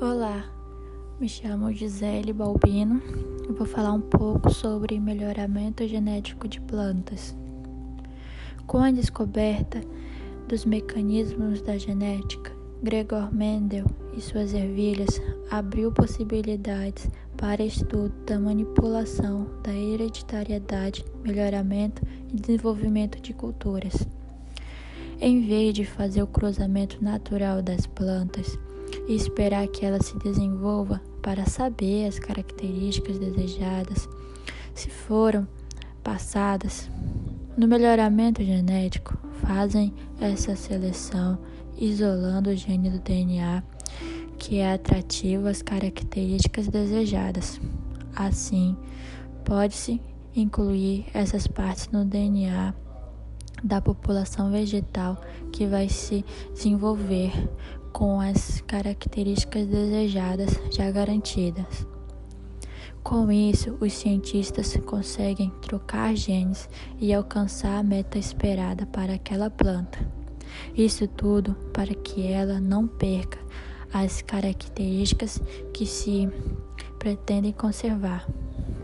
Olá, me chamo Gisele Balbino e vou falar um pouco sobre melhoramento genético de plantas. Com a descoberta dos mecanismos da genética, Gregor Mendel e suas ervilhas abriu possibilidades para estudo da manipulação da hereditariedade, melhoramento e desenvolvimento de culturas. Em vez de fazer o cruzamento natural das plantas e esperar que ela se desenvolva para saber as características desejadas, se foram passadas no melhoramento genético, fazem essa seleção isolando o gene do DNA que é atrativo às características desejadas. Assim, pode-se incluir essas partes no DNA da população vegetal que vai se desenvolver com as características desejadas já garantidas. Com isso, os cientistas conseguem trocar genes e alcançar a meta esperada para aquela planta. Isso tudo para que ela não perca as características que se pretendem conservar,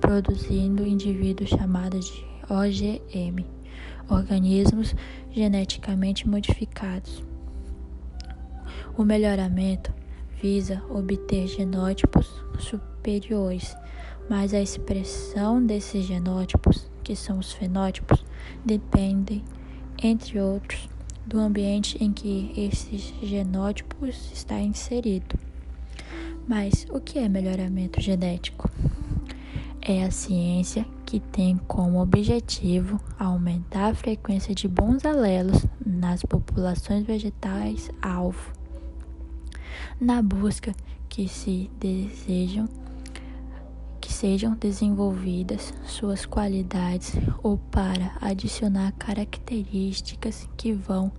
produzindo indivíduos chamados de OGM organismos geneticamente modificados. O melhoramento visa obter genótipos superiores, mas a expressão desses genótipos, que são os fenótipos, depende, entre outros, do ambiente em que esses genótipos está inserido. Mas o que é melhoramento genético? É a ciência que tem como objetivo aumentar a frequência de bons alelos nas populações vegetais alvo, na busca que se desejam que sejam desenvolvidas suas qualidades ou para adicionar características que vão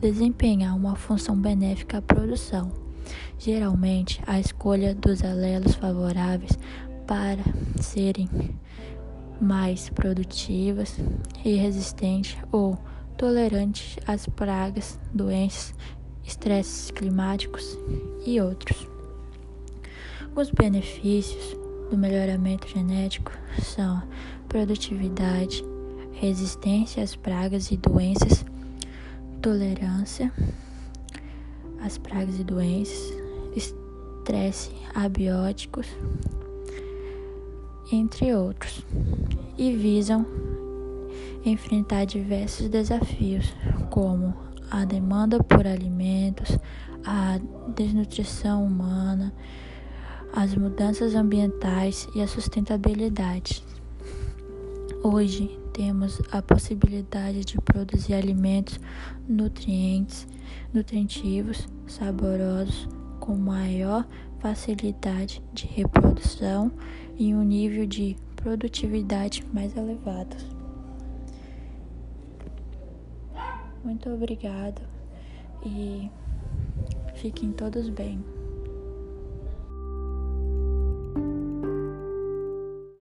desempenhar uma função benéfica à produção. Geralmente, a escolha dos alelos favoráveis para serem mais produtivas e resistentes ou tolerantes às pragas, doenças, estresses climáticos e outros. Os benefícios do melhoramento genético são produtividade, resistência às pragas e doenças, tolerância às pragas e doenças, estresse abióticos, entre outros, e visam enfrentar diversos desafios, como a demanda por alimentos, a desnutrição humana, as mudanças ambientais e a sustentabilidade. Hoje temos a possibilidade de produzir alimentos nutrientes, nutritivos, saborosos, com maior facilidade de reprodução e um nível de produtividade mais elevado. Muito obrigado e fiquem todos bem.